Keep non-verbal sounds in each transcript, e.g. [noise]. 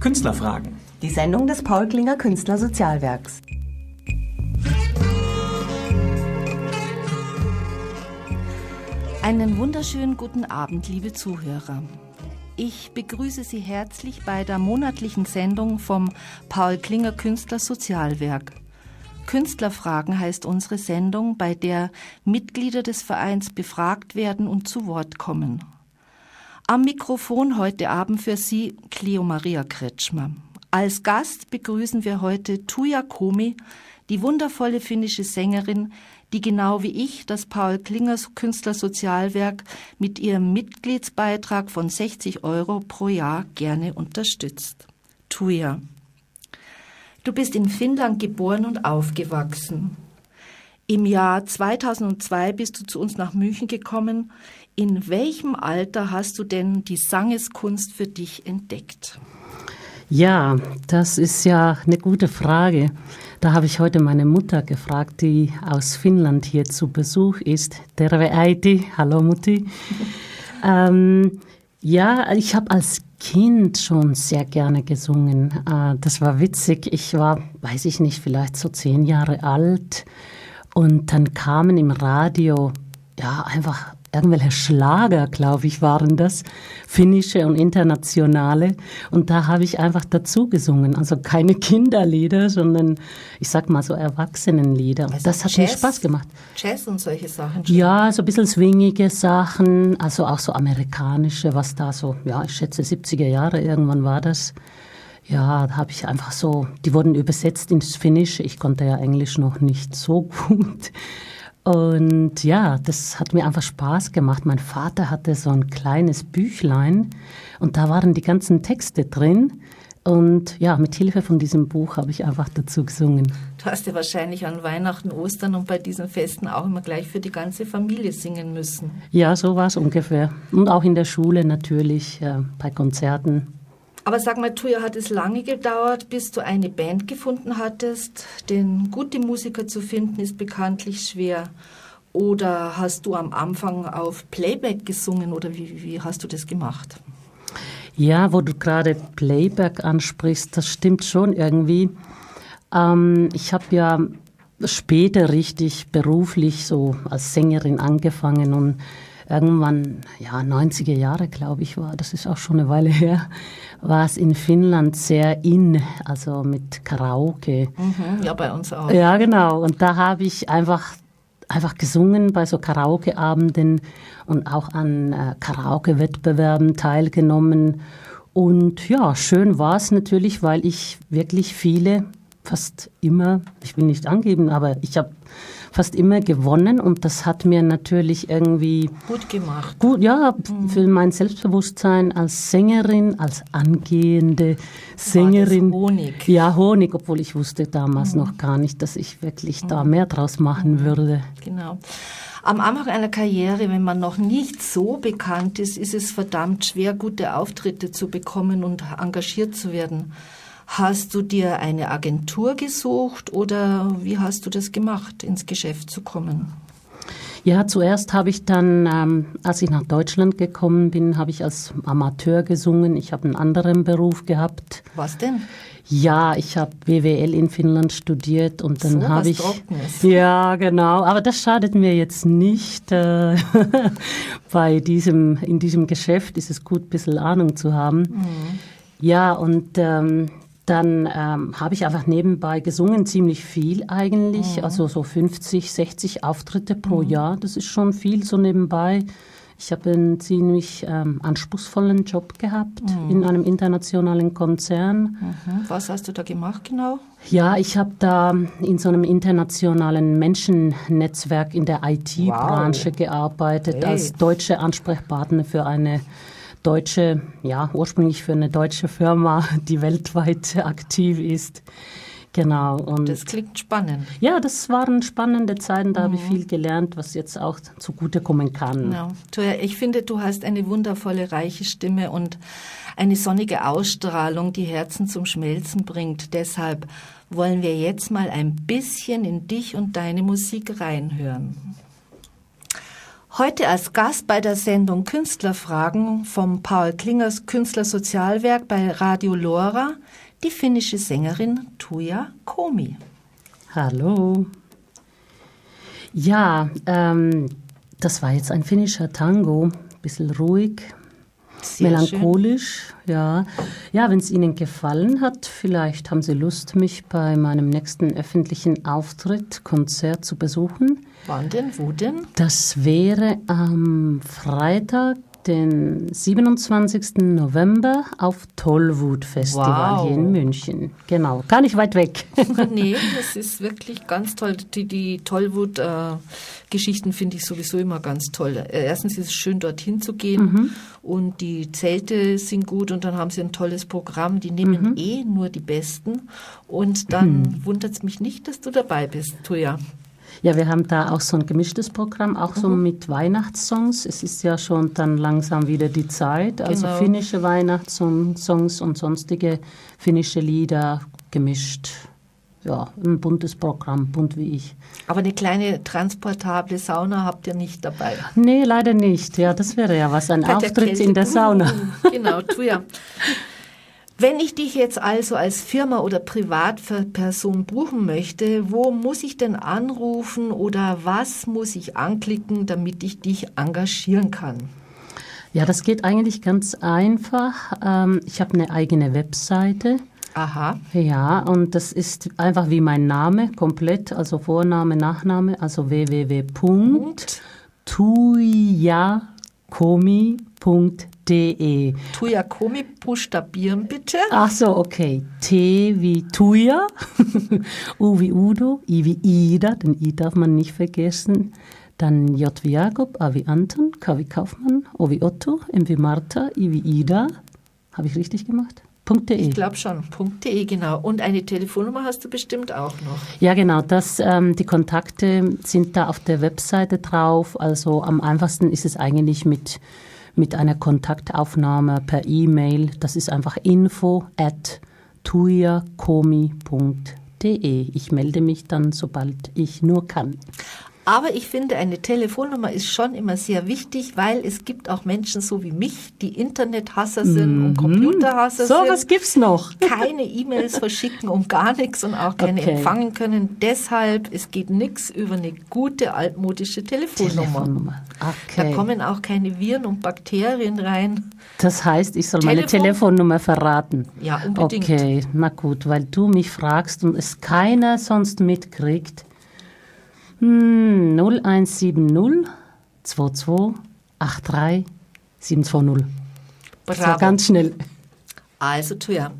Künstlerfragen. Die Sendung des Paul Klinger Künstlersozialwerks. Einen wunderschönen guten Abend, liebe Zuhörer. Ich begrüße Sie herzlich bei der monatlichen Sendung vom Paul Klinger Künstlersozialwerk. Künstlerfragen heißt unsere Sendung, bei der Mitglieder des Vereins befragt werden und zu Wort kommen. Am Mikrofon heute Abend für Sie Cleo Maria Kretschmer. Als Gast begrüßen wir heute Tuja Komi, die wundervolle finnische Sängerin, die genau wie ich das Paul Klingers Künstlersozialwerk mit ihrem Mitgliedsbeitrag von 60 Euro pro Jahr gerne unterstützt. Tuja. Du bist in Finnland geboren und aufgewachsen. Im Jahr 2002 bist du zu uns nach München gekommen. In welchem Alter hast du denn die Sangeskunst für dich entdeckt? Ja, das ist ja eine gute Frage. Da habe ich heute meine Mutter gefragt, die aus Finnland hier zu Besuch ist. Terve äiti, hallo Mutti. [laughs] ähm, ja, ich habe als Kind schon sehr gerne gesungen. Äh, das war witzig. Ich war, weiß ich nicht, vielleicht so zehn Jahre alt. Und dann kamen im Radio ja einfach irgendwelche Schlager, glaube ich, waren das, finnische und internationale. Und da habe ich einfach dazu gesungen. Also keine [laughs] Kinderlieder, sondern ich sag mal so Erwachsenenlieder. Also das hat Jazz, mir Spaß gemacht. Jazz und solche Sachen? Schon. Ja, so ein bisschen swingige Sachen, also auch so amerikanische, was da so, ja, ich schätze 70er Jahre irgendwann war das. Ja, da habe ich einfach so, die wurden übersetzt ins Finnische. Ich konnte ja Englisch noch nicht so [laughs] gut. Und ja, das hat mir einfach Spaß gemacht. Mein Vater hatte so ein kleines Büchlein und da waren die ganzen Texte drin. Und ja, mit Hilfe von diesem Buch habe ich einfach dazu gesungen. Du hast ja wahrscheinlich an Weihnachten, Ostern und bei diesen Festen auch immer gleich für die ganze Familie singen müssen. Ja, so war es ungefähr. Und auch in der Schule natürlich, äh, bei Konzerten. Aber sag mal, Tuja, hat es lange gedauert, bis du eine Band gefunden hattest? Denn gute Musiker zu finden ist bekanntlich schwer. Oder hast du am Anfang auf Playback gesungen oder wie, wie hast du das gemacht? Ja, wo du gerade Playback ansprichst, das stimmt schon irgendwie. Ähm, ich habe ja später richtig beruflich so als Sängerin angefangen und irgendwann, ja, 90er Jahre, glaube ich, war, das ist auch schon eine Weile her, war es in Finnland sehr in, also mit Karaoke. Mhm, ja, bei uns auch. Ja, genau. Und da habe ich einfach, einfach gesungen bei so Karaoke-Abenden und auch an äh, Karaoke-Wettbewerben teilgenommen. Und ja, schön war es natürlich, weil ich wirklich viele, fast immer, ich will nicht angeben, aber ich habe fast immer gewonnen und das hat mir natürlich irgendwie gut gemacht. Gut, ja, mhm. für mein Selbstbewusstsein als Sängerin, als angehende Sängerin. War Honig. Ja, Honig, obwohl ich wusste damals mhm. noch gar nicht, dass ich wirklich mhm. da mehr draus machen mhm. würde. Genau. Am Anfang einer Karriere, wenn man noch nicht so bekannt ist, ist es verdammt schwer, gute Auftritte zu bekommen und engagiert zu werden. Hast du dir eine Agentur gesucht oder wie hast du das gemacht, ins Geschäft zu kommen? Ja, zuerst habe ich dann, ähm, als ich nach Deutschland gekommen bin, habe ich als Amateur gesungen. Ich habe einen anderen Beruf gehabt. Was denn? Ja, ich habe BWL in Finnland studiert und dann so, habe ich Trockenes. ja genau, aber das schadet mir jetzt nicht. Äh, [laughs] bei diesem in diesem Geschäft ist es gut, ein bisschen Ahnung zu haben. Mhm. Ja und ähm, dann ähm, habe ich einfach nebenbei gesungen, ziemlich viel eigentlich, mhm. also so 50, 60 Auftritte pro mhm. Jahr. Das ist schon viel so nebenbei. Ich habe einen ziemlich ähm, anspruchsvollen Job gehabt mhm. in einem internationalen Konzern. Mhm. Was hast du da gemacht genau? Ja, ich habe da in so einem internationalen Menschennetzwerk in der IT-Branche wow. gearbeitet, hey. als deutsche Ansprechpartner für eine deutsche, ja, ursprünglich für eine deutsche Firma, [laughs] die weltweit aktiv ist. Genau. Und das klingt spannend. Ja, das waren spannende Zeiten. Da mhm. habe ich viel gelernt, was jetzt auch zugutekommen kann. Ja. Ich finde, du hast eine wundervolle, reiche Stimme und eine sonnige Ausstrahlung, die Herzen zum Schmelzen bringt. Deshalb wollen wir jetzt mal ein bisschen in dich und deine Musik reinhören. Heute als Gast bei der Sendung Künstlerfragen vom Paul Klingers Künstlersozialwerk bei Radio Lora die finnische Sängerin Tuija Komi. Hallo. Ja, ähm, das war jetzt ein finnischer Tango, bisschen ruhig, Sehr melancholisch, schön. ja. Ja, wenn es Ihnen gefallen hat, vielleicht haben Sie Lust, mich bei meinem nächsten öffentlichen Auftritt, Konzert zu besuchen. Wann denn? Wo denn? Das wäre am Freitag, den 27. November auf Tollwut Festival wow. hier in München. Genau, gar nicht weit weg. [laughs] nee, [laughs] das ist wirklich ganz toll. Die, die Tollwut-Geschichten äh, finde ich sowieso immer ganz toll. Äh, erstens ist es schön, dorthin zu gehen mhm. und die Zelte sind gut und dann haben sie ein tolles Programm. Die nehmen mhm. eh nur die Besten und dann mhm. wundert es mich nicht, dass du dabei bist, Tuja. Ja, wir haben da auch so ein gemischtes Programm, auch mhm. so mit Weihnachtssongs. Es ist ja schon dann langsam wieder die Zeit. Also genau. finnische Weihnachtssongs und sonstige finnische Lieder gemischt. Ja, ein buntes Programm, bunt wie ich. Aber eine kleine transportable Sauna habt ihr nicht dabei? Nee, leider nicht. Ja, das wäre ja was, ein Auftritt in der Sauna. Genau, tu ja. [laughs] Wenn ich dich jetzt also als Firma oder Privatperson buchen möchte, wo muss ich denn anrufen oder was muss ich anklicken, damit ich dich engagieren kann? Ja, das geht eigentlich ganz einfach. Ähm, ich habe eine eigene Webseite. Aha. Ja, und das ist einfach wie mein Name, komplett, also Vorname, Nachname, also www.tuyakomi.de de. Tuya Komi buchstabieren bitte. Ach so, okay. T wie Tuya, U wie Udo, I wie Ida, den I darf man nicht vergessen. Dann J wie Jakob, A wie Anton, K wie Kaufmann, O wie Otto, M wie Martha, I wie Ida. Habe ich richtig gemacht? Ich glaube schon, .de, genau. Und eine Telefonnummer hast du bestimmt auch noch. Ja, genau. Das, ähm, die Kontakte sind da auf der Webseite drauf. Also am einfachsten ist es eigentlich mit mit einer Kontaktaufnahme per E-Mail. Das ist einfach info at tuyakomi.de. Ich melde mich dann, sobald ich nur kann. Aber ich finde, eine Telefonnummer ist schon immer sehr wichtig, weil es gibt auch Menschen so wie mich, die Internethasser sind mhm. und Computerhasser so, sind. So was gibt's noch. Keine E-Mails verschicken und gar nichts und auch keine okay. empfangen können. Deshalb, es geht nichts über eine gute altmodische Telefonnummer. Telefonnummer. Okay. Da kommen auch keine Viren und Bakterien rein. Das heißt, ich soll Telefon? meine Telefonnummer verraten. Ja, unbedingt. Okay, na gut, weil du mich fragst und es keiner sonst mitkriegt 0170 22 83 720. Bravo. Das war ganz schnell. Also, Tuja.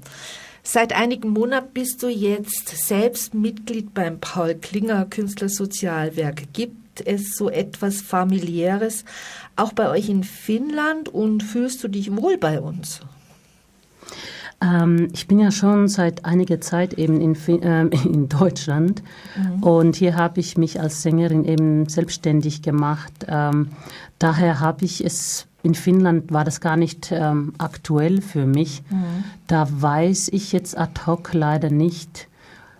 Seit einigen Monaten bist du jetzt selbst Mitglied beim Paul Klinger Künstlersozialwerk. Gibt es so etwas familiäres auch bei euch in Finnland und fühlst du dich wohl bei uns? Ähm, ich bin ja schon seit einiger Zeit eben in, äh, [laughs] in Deutschland mhm. und hier habe ich mich als Sängerin eben selbstständig gemacht. Ähm, daher habe ich es in Finnland war das gar nicht ähm, aktuell für mich. Mhm. Da weiß ich jetzt ad hoc leider nicht.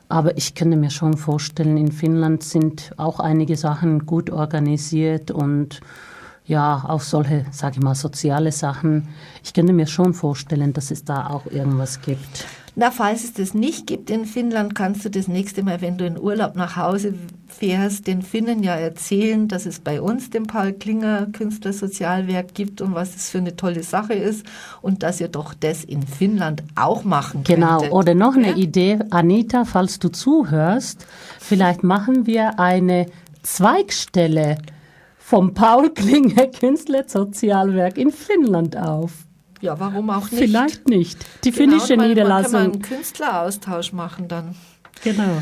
Aber ich könnte mir schon vorstellen, in Finnland sind auch einige Sachen gut organisiert und ja, auch solche, sage ich mal, soziale Sachen. Ich könnte mir schon vorstellen, dass es da auch irgendwas gibt. Na, falls es das nicht gibt in Finnland, kannst du das nächste Mal, wenn du in Urlaub nach Hause fährst, den Finnen ja erzählen, dass es bei uns den Paul Klinger Künstlersozialwerk gibt und was das für eine tolle Sache ist und dass ihr doch das in Finnland auch machen könnt. Genau, oder noch eine ja? Idee, Anita, falls du zuhörst, vielleicht machen wir eine Zweigstelle vom Paul Klinger Künstlersozialwerk in Finnland auf. Ja, warum auch nicht? Vielleicht nicht. Die genau, finnische man, Niederlassung. Man kann einen Künstleraustausch machen dann. Genau.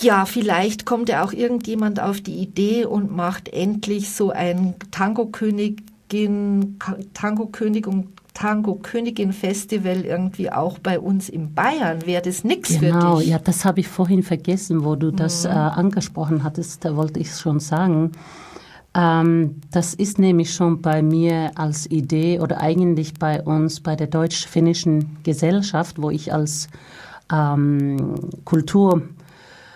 Ja, vielleicht kommt ja auch irgendjemand auf die Idee und macht endlich so ein Tango-Königin, Tango-König und Tango-Königin-Festival irgendwie auch bei uns in Bayern. Wäre das nichts genau, für dich? Genau, ja, das habe ich vorhin vergessen, wo du das mhm. äh, angesprochen hattest. Da wollte ich es schon sagen. Ähm, das ist nämlich schon bei mir als Idee oder eigentlich bei uns bei der deutsch-finnischen Gesellschaft, wo ich als ähm, Kultur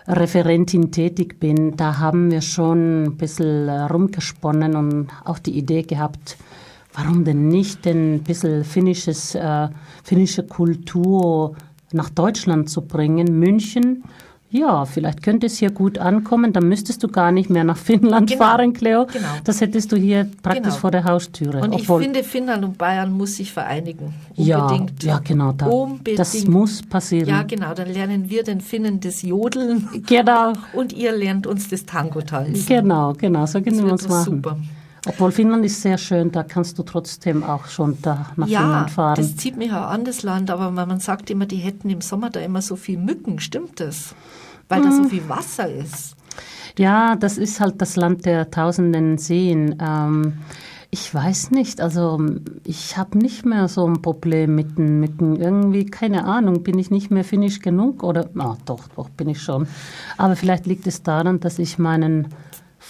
Referentin tätig bin, da haben wir schon ein bisschen rumgesponnen und auch die Idee gehabt, warum denn nicht ein bisschen finnisches, äh, finnische Kultur nach Deutschland zu bringen. München ja, vielleicht könnte es hier gut ankommen, dann müsstest du gar nicht mehr nach Finnland genau. fahren, Cleo. Genau. Das hättest du hier praktisch genau. vor der Haustüre. Und ich finde, Finnland und Bayern muss sich vereinigen. Unbedingt. Ja, ja genau. Da, Unbedingt. Das muss passieren. Ja, genau. Dann lernen wir den Finnen das Jodeln. Genau. Und ihr lernt uns das Tango tanzen. Genau, genau. So können wir uns machen. Super. Obwohl Finnland ist sehr schön, da kannst du trotzdem auch schon da nach ja, Finnland fahren. Ja, das zieht mich auch an das Land, aber man sagt immer, die hätten im Sommer da immer so viel Mücken. Stimmt das? Weil mhm. da so viel Wasser ist. Ja, das ist halt das Land der tausenden Seen. Ähm, ich weiß nicht, also ich habe nicht mehr so ein Problem mit, mit irgendwie, keine Ahnung, bin ich nicht mehr finnisch genug oder, na doch, doch bin ich schon. Aber vielleicht liegt es daran, dass ich meinen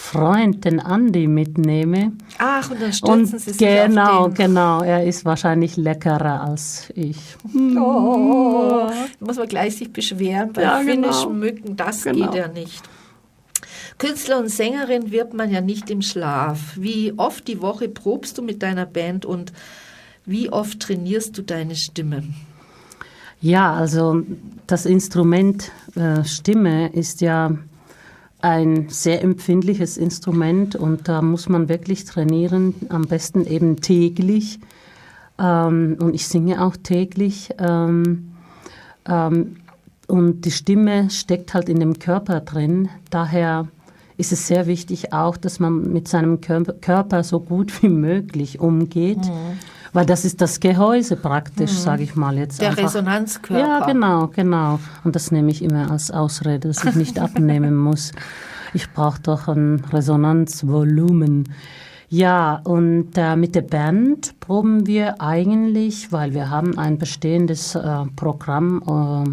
Freund, den Andi, mitnehme. Ach, und dann stürzen und Sie sich Genau, genau. Er ist wahrscheinlich leckerer als ich. Oh, da muss man gleich sich beschweren bei ja, finnischen genau. Mücken. Das genau. geht ja nicht. Künstler und Sängerin wird man ja nicht im Schlaf. Wie oft die Woche probst du mit deiner Band und wie oft trainierst du deine Stimme? Ja, also das Instrument äh, Stimme ist ja ein sehr empfindliches Instrument und da muss man wirklich trainieren, am besten eben täglich. Ähm, und ich singe auch täglich. Ähm, ähm, und die Stimme steckt halt in dem Körper drin. Daher ist es sehr wichtig auch, dass man mit seinem Körper so gut wie möglich umgeht. Mhm. Weil das ist das Gehäuse praktisch, mhm. sage ich mal jetzt. Der einfach. Resonanzkörper. Ja, genau, genau. Und das nehme ich immer als Ausrede, dass ich nicht [laughs] abnehmen muss. Ich brauche doch ein Resonanzvolumen. Ja, und äh, mit der Band proben wir eigentlich, weil wir haben ein bestehendes äh, Programm äh,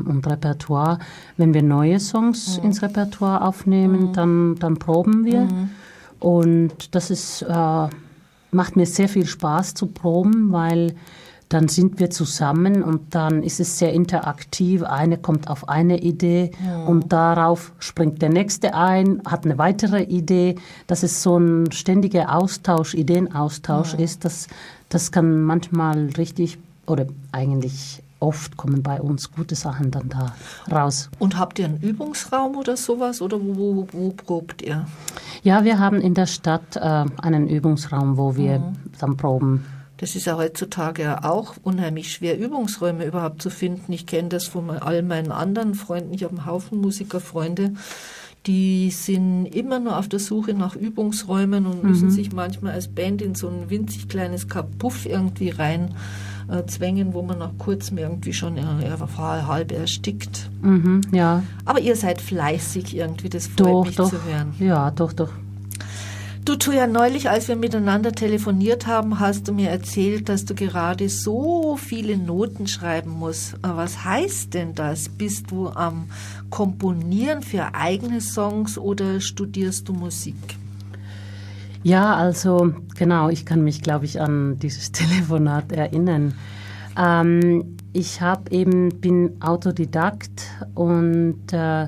und Repertoire. Wenn wir neue Songs mhm. ins Repertoire aufnehmen, mhm. dann, dann proben wir. Mhm. Und das ist äh, macht mir sehr viel Spaß zu proben, weil dann sind wir zusammen und dann ist es sehr interaktiv. Eine kommt auf eine Idee ja. und darauf springt der nächste ein, hat eine weitere Idee. Dass es so ein ständiger Austausch, Ideenaustausch ja. ist, das, das kann manchmal richtig oder eigentlich oft kommen bei uns gute Sachen dann da raus. Und habt ihr einen Übungsraum oder sowas oder wo, wo, wo probt ihr? Ja, wir haben in der Stadt äh, einen Übungsraum, wo wir mhm. dann proben. Das ist ja heutzutage auch unheimlich schwer, Übungsräume überhaupt zu finden. Ich kenne das von all meinen anderen Freunden. Ich habe einen Haufen Musikerfreunde, die sind immer nur auf der Suche nach Übungsräumen und müssen mhm. sich manchmal als Band in so ein winzig kleines Kapuff irgendwie rein äh, zwängen, wo man nach kurzem irgendwie schon äh, halb erstickt. Mhm, ja. Aber ihr seid fleißig irgendwie, das freut doch, mich doch. zu hören. Ja, doch, doch. Du, tu ja neulich, als wir miteinander telefoniert haben, hast du mir erzählt, dass du gerade so viele Noten schreiben musst. Was heißt denn das? Bist du am Komponieren für eigene Songs oder studierst du Musik? Ja, also genau, ich kann mich, glaube ich, an dieses [laughs] Telefonat erinnern. Ähm, ich habe eben bin Autodidakt und äh,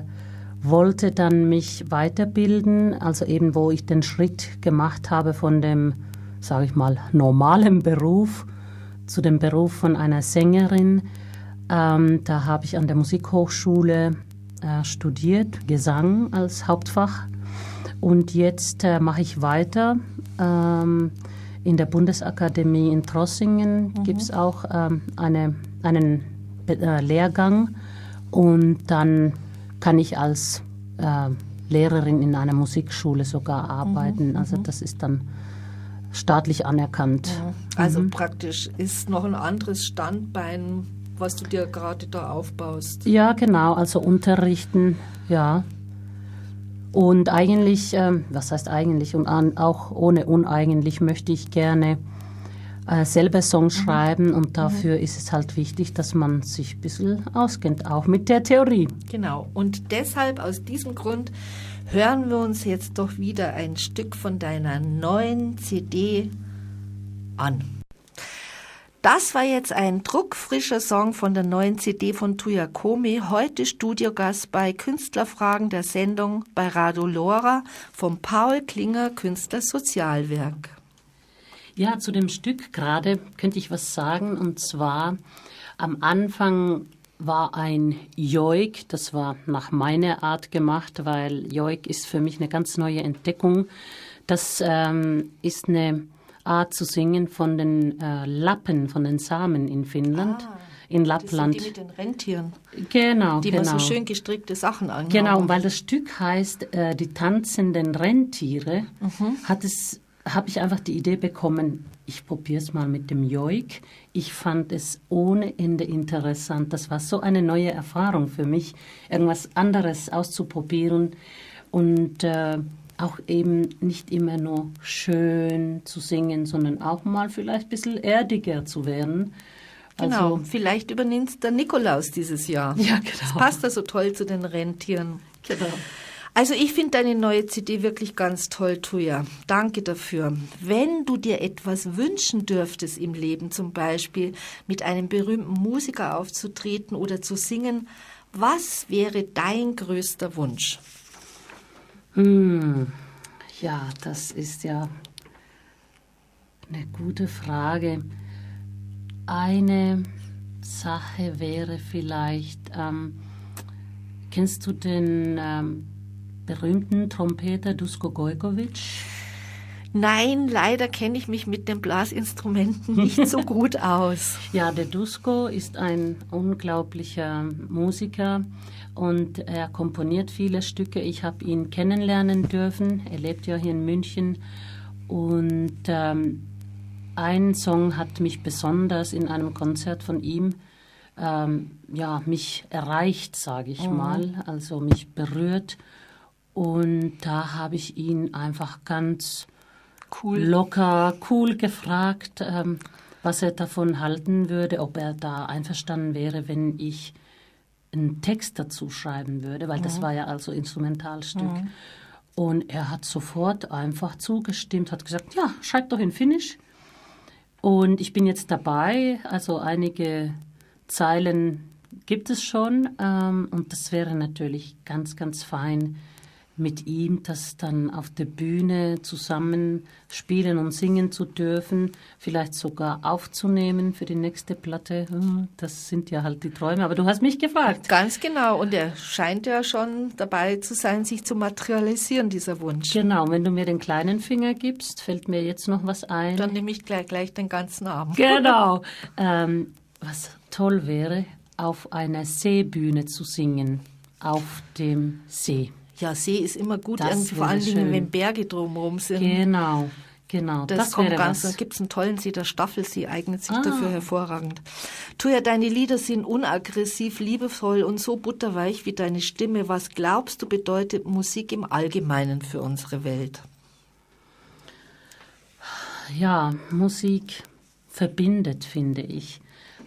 wollte dann mich weiterbilden, also eben wo ich den Schritt gemacht habe von dem, sage ich mal, normalen Beruf zu dem Beruf von einer Sängerin. Ähm, da habe ich an der Musikhochschule äh, studiert, Gesang als Hauptfach. Und jetzt äh, mache ich weiter. Ähm, in der Bundesakademie in Trossingen mhm. gibt es auch ähm, eine, einen äh, Lehrgang. Und dann kann ich als äh, Lehrerin in einer Musikschule sogar arbeiten. Mhm, also mhm. das ist dann staatlich anerkannt. Ja. Also mhm. praktisch ist noch ein anderes Standbein, was du dir gerade da aufbaust. Ja, genau. Also unterrichten, ja. Und eigentlich, äh, was heißt eigentlich, und an, auch ohne uneigentlich möchte ich gerne äh, selber Songs mhm. schreiben und dafür mhm. ist es halt wichtig, dass man sich ein bisschen auskennt, auch mit der Theorie. Genau, und deshalb aus diesem Grund hören wir uns jetzt doch wieder ein Stück von deiner neuen CD an. Das war jetzt ein druckfrischer Song von der neuen CD von Tuya Komi, heute Studiogast bei Künstlerfragen der Sendung bei Radio Lora vom Paul Klinger Künstlersozialwerk. Ja, zu dem Stück gerade könnte ich was sagen und zwar am Anfang war ein Joik, das war nach meiner Art gemacht, weil Joik ist für mich eine ganz neue Entdeckung. Das ähm, ist eine Art zu singen von den äh, Lappen, von den Samen in Finnland. Ah, in Lappland. Das sind die mit den Rentieren. Genau, die genau. Die so schön gestrickte Sachen anhaben. Genau, und weil das Stück heißt äh, Die tanzenden Rentiere, mhm. hat es habe ich einfach die Idee bekommen, ich probiere es mal mit dem Joik. Ich fand es ohne Ende interessant. Das war so eine neue Erfahrung für mich, irgendwas anderes auszuprobieren. Und äh, auch eben nicht immer nur schön zu singen, sondern auch mal vielleicht ein bisschen erdiger zu werden. Genau, also, vielleicht übernimmt der Nikolaus dieses Jahr. [laughs] Ja, genau. Das passt da so toll zu den Rentieren. Genau. Also ich finde deine neue CD wirklich ganz toll, Tuja. Danke dafür. Wenn du dir etwas wünschen dürftest im Leben, zum Beispiel mit einem berühmten Musiker aufzutreten oder zu singen, was wäre dein größter Wunsch? Hm, ja, das ist ja eine gute Frage. Eine Sache wäre vielleicht, ähm, kennst du den ähm, berühmten Trompeter Dusko Gojkovic? Nein, leider kenne ich mich mit den Blasinstrumenten nicht so [laughs] gut aus. Ja, der Dusko ist ein unglaublicher Musiker und er komponiert viele Stücke. Ich habe ihn kennenlernen dürfen. Er lebt ja hier in München und ähm, ein Song hat mich besonders in einem Konzert von ihm ähm, ja mich erreicht, sage ich mhm. mal, also mich berührt und da habe ich ihn einfach ganz cool. locker, cool gefragt, ähm, was er davon halten würde, ob er da einverstanden wäre, wenn ich einen Text dazu schreiben würde, weil mhm. das war ja also Instrumentalstück. Mhm. Und er hat sofort einfach zugestimmt, hat gesagt, ja, schreib doch in Finnisch. Und ich bin jetzt dabei, also einige Zeilen gibt es schon. Ähm, und das wäre natürlich ganz, ganz fein, mit ihm das dann auf der Bühne zusammen spielen und singen zu dürfen, vielleicht sogar aufzunehmen für die nächste Platte. Hm, das sind ja halt die Träume, aber du hast mich gefragt. Ganz genau und er scheint ja schon dabei zu sein, sich zu materialisieren, dieser Wunsch. Genau, wenn du mir den kleinen Finger gibst, fällt mir jetzt noch was ein. Dann nehme ich gleich, gleich den ganzen Arm. [laughs] Genau. ähm, was toll wäre, auf einer Seebühne zu singen, auf dem See. Ja, See ist immer gut, vor allen Dingen, wenn Berge drumherum sind. Genau. Genau, das, das kommt ganz, da gibt es einen tollen See, der Staffelsee eignet sich ah. dafür hervorragend. Tuja, deine Lieder sind unaggressiv, liebevoll und so butterweich wie deine Stimme. Was glaubst du bedeutet Musik im Allgemeinen für unsere Welt? Ja, Musik verbindet, finde ich.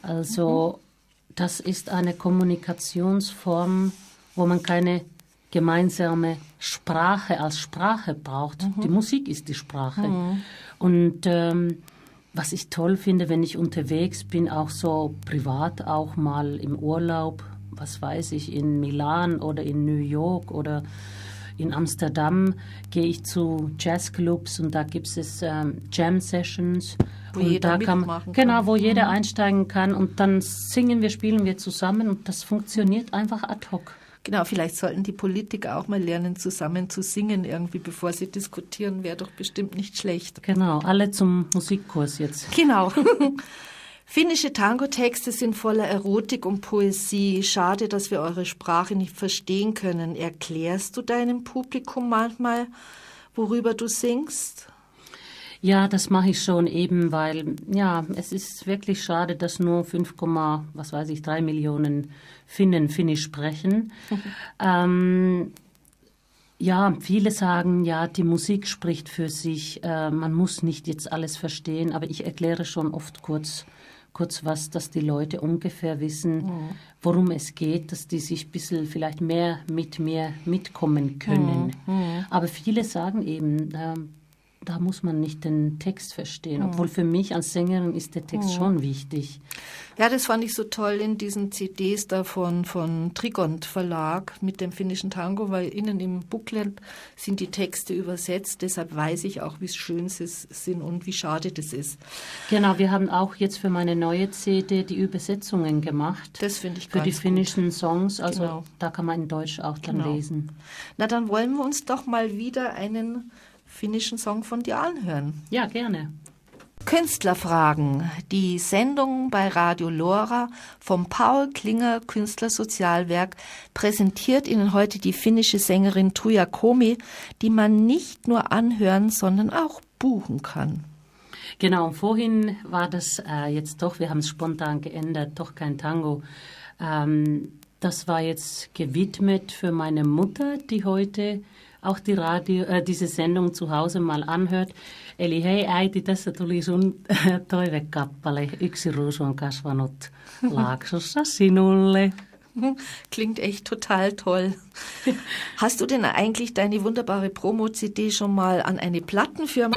Also mhm. das ist eine Kommunikationsform, wo man keine gemeinsame Sprache als Sprache braucht. Mhm. Die Musik ist die Sprache. Mhm. Und ähm, was ich toll finde, wenn ich unterwegs bin, auch so privat, auch mal im Urlaub, was weiß ich, in Milan oder in New York oder in Amsterdam gehe ich zu Jazzclubs und da gibt es ähm, Jam Sessions. Wo und jeder da kann man, Genau, wo jeder mhm. einsteigen kann und dann singen wir, spielen wir zusammen und das funktioniert einfach ad hoc. Genau, vielleicht sollten die Politiker auch mal lernen, zusammen zu singen, irgendwie, bevor sie diskutieren, wäre doch bestimmt nicht schlecht. Genau, alle zum Musikkurs jetzt. Genau. [laughs] Finnische Tango-Texte sind voller Erotik und Poesie. Schade, dass wir eure Sprache nicht verstehen können. Erklärst du deinem Publikum manchmal, worüber du singst? Ja, das mache ich schon eben, weil ja, es ist wirklich schade, dass nur 5, was weiß ich, 3 Millionen Finnen Finnisch sprechen. [laughs] ähm, ja, viele sagen, ja, die Musik spricht für sich. Äh, man muss nicht jetzt alles verstehen, aber ich erkläre schon oft kurz, kurz was, dass die Leute ungefähr wissen, mhm. worum es geht, dass die sich ein bisschen vielleicht mehr mit mir mitkommen können. Mhm. mhm. Aber viele sagen eben, äh, da muss man nicht den Text verstehen. Mhm. Obwohl für mich als Sängerin ist der Text mhm. schon wichtig. Ja, das fand ich so toll in diesen CDs da von, von Trigont Verlag mit dem finnischen Tango, weil innen im Booklet sind die Texte übersetzt. Deshalb weiß ich auch, wie schön sie sind und wie schade das ist. Genau, wir haben auch jetzt für meine neue CD die Übersetzungen gemacht. Das finde ich Für die finnischen gut. Songs. Also genau. da kann man in Deutsch auch dann genau. lesen. Na, dann wollen wir uns doch mal wieder einen finnischen Song von dir anhören. Ja, gerne. Künstlerfragen, die Sendung bei Radio Lora vom Paul Klinger Künstlersozialwerk präsentiert Ihnen heute die finnische Sängerin Tuija Komi, die man nicht nur anhören, sondern auch buchen kann. Genau, vorhin war das äh, jetzt doch, wir haben es spontan geändert, doch kein Tango. Ähm, das war jetzt gewidmet für meine Mutter, die heute auch die Radio, äh, diese Sendung zu Hause mal anhört. Eli hei äiti, tässä tuli sun toivekappale. Yksi ruusu on kasvanut Laaksossa sinulle. [laughs] Klingt echt total toll. Hast du denn eigentlich deine wunderbare Promo-CD schon mal an eine Plattenfirma